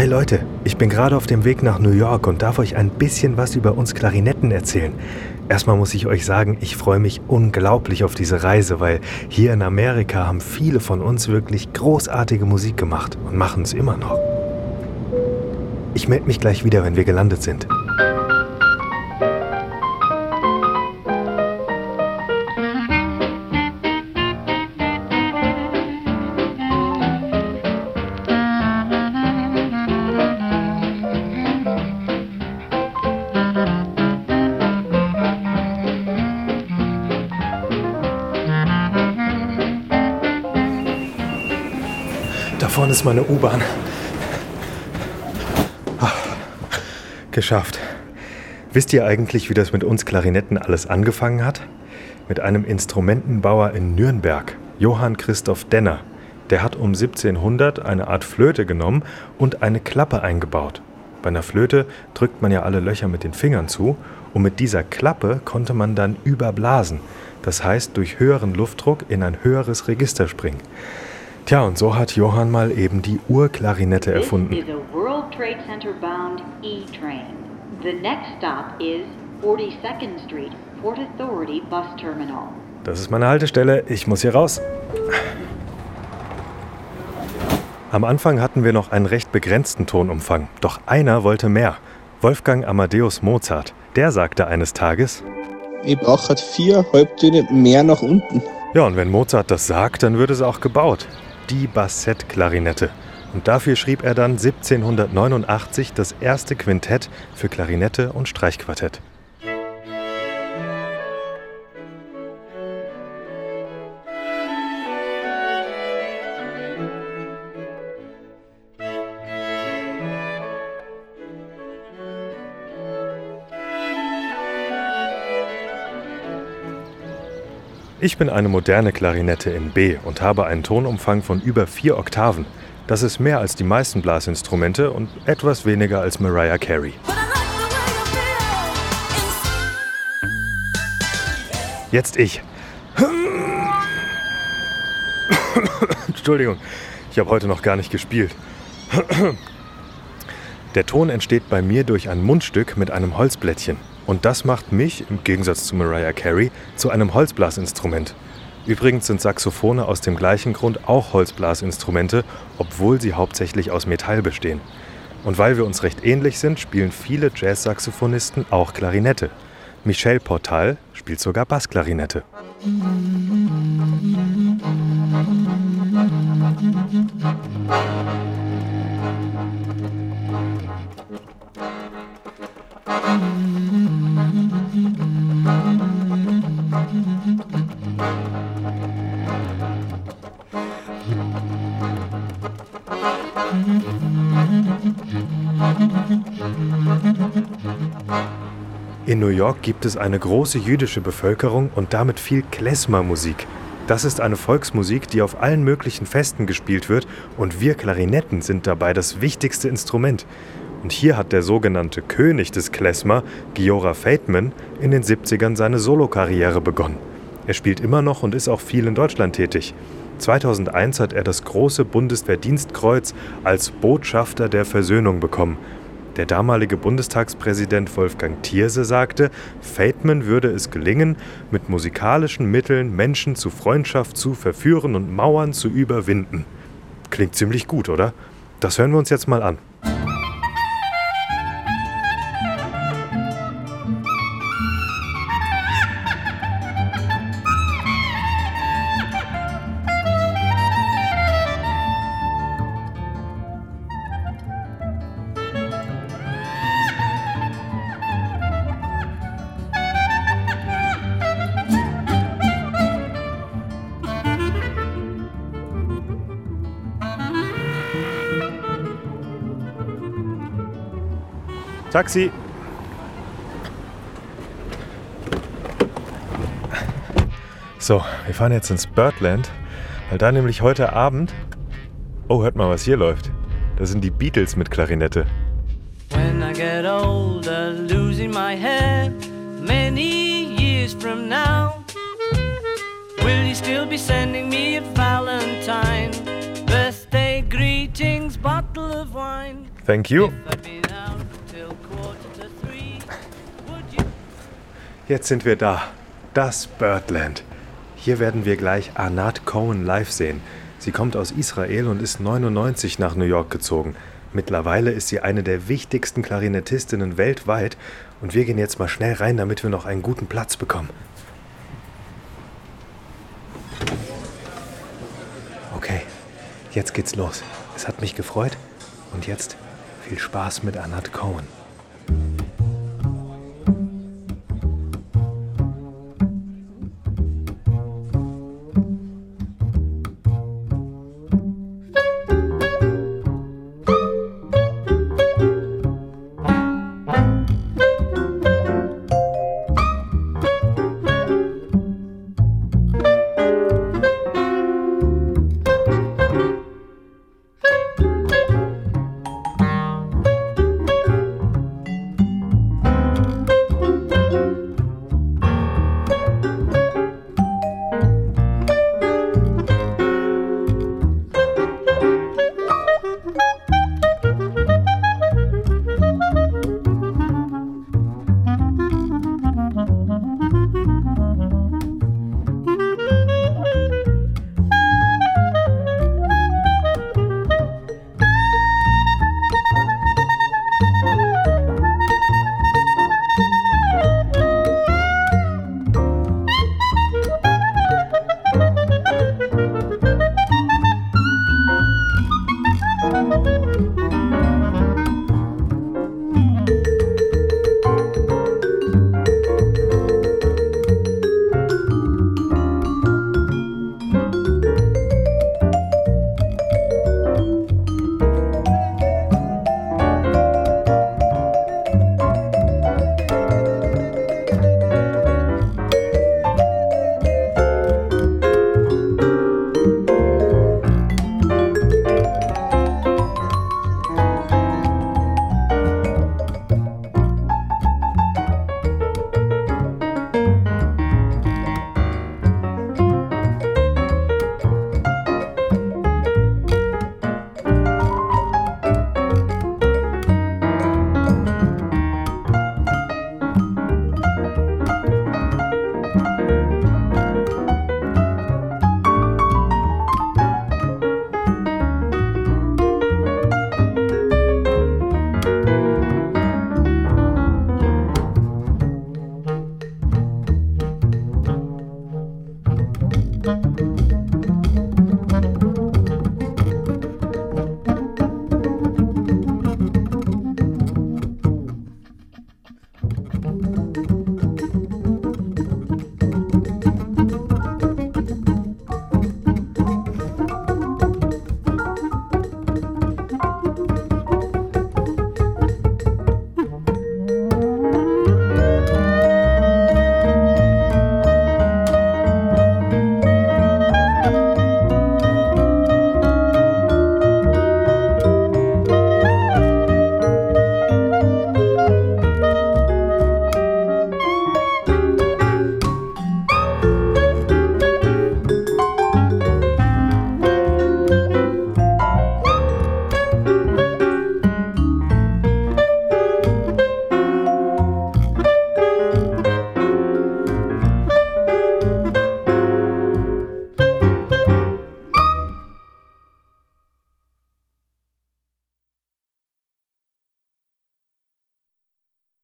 Hi Leute, ich bin gerade auf dem Weg nach New York und darf euch ein bisschen was über uns Klarinetten erzählen. Erstmal muss ich euch sagen, ich freue mich unglaublich auf diese Reise, weil hier in Amerika haben viele von uns wirklich großartige Musik gemacht und machen es immer noch. Ich melde mich gleich wieder, wenn wir gelandet sind. Vorne ist meine U-Bahn. Ah, Geschafft. Wisst ihr eigentlich, wie das mit uns Klarinetten alles angefangen hat? Mit einem Instrumentenbauer in Nürnberg, Johann Christoph Denner. Der hat um 1700 eine Art Flöte genommen und eine Klappe eingebaut. Bei einer Flöte drückt man ja alle Löcher mit den Fingern zu und mit dieser Klappe konnte man dann überblasen. Das heißt, durch höheren Luftdruck in ein höheres Register springen. Tja, und so hat Johann mal eben die Urklarinette erfunden. This is a World Trade Center bound E-train. The next stop is 42nd Street, Port Authority Bus Terminal. Das ist meine Haltestelle, ich muss hier raus. Am Anfang hatten wir noch einen recht begrenzten Tonumfang, doch einer wollte mehr. Wolfgang Amadeus Mozart. Der sagte eines Tages, Ich brauche halt vier Halbtöne mehr nach unten. ja, und wenn Mozart das sagt, dann wird es auch gebaut. Die Bassettklarinette. Und dafür schrieb er dann 1789 das erste Quintett für Klarinette und Streichquartett. Ich bin eine moderne Klarinette in B und habe einen Tonumfang von über vier Oktaven. Das ist mehr als die meisten Blasinstrumente und etwas weniger als Mariah Carey. Jetzt ich. Entschuldigung, ich habe heute noch gar nicht gespielt. Der Ton entsteht bei mir durch ein Mundstück mit einem Holzblättchen. Und das macht mich, im Gegensatz zu Mariah Carey, zu einem Holzblasinstrument. Übrigens sind Saxophone aus dem gleichen Grund auch Holzblasinstrumente, obwohl sie hauptsächlich aus Metall bestehen. Und weil wir uns recht ähnlich sind, spielen viele Jazz-Saxophonisten auch Klarinette. Michel Portal spielt sogar Bassklarinette. In New York gibt es eine große jüdische Bevölkerung und damit viel Klezmer-Musik. Das ist eine Volksmusik, die auf allen möglichen Festen gespielt wird und wir Klarinetten sind dabei das wichtigste Instrument. Und hier hat der sogenannte König des Klezmer, Giora Feitman, in den 70ern seine Solokarriere begonnen. Er spielt immer noch und ist auch viel in Deutschland tätig. 2001 hat er das große Bundesverdienstkreuz als Botschafter der Versöhnung bekommen. Der damalige Bundestagspräsident Wolfgang Thierse sagte, Feldman würde es gelingen, mit musikalischen Mitteln Menschen zu Freundschaft zu verführen und Mauern zu überwinden. Klingt ziemlich gut, oder? Das hören wir uns jetzt mal an. Taxi! So, wir fahren jetzt ins Birdland, weil da nämlich heute Abend. Oh, hört mal, was hier läuft. Das sind die Beatles mit Klarinette. When I get older, losing my head many years from now, will you still be sending me a Valentine? Birthday greetings, bottle of wine. Thank you. Jetzt sind wir da. Das Birdland. Hier werden wir gleich Anat Cohen live sehen. Sie kommt aus Israel und ist 99 nach New York gezogen. Mittlerweile ist sie eine der wichtigsten Klarinettistinnen weltweit und wir gehen jetzt mal schnell rein, damit wir noch einen guten Platz bekommen. Okay, jetzt geht's los. Es hat mich gefreut und jetzt viel Spaß mit Anat Cohen.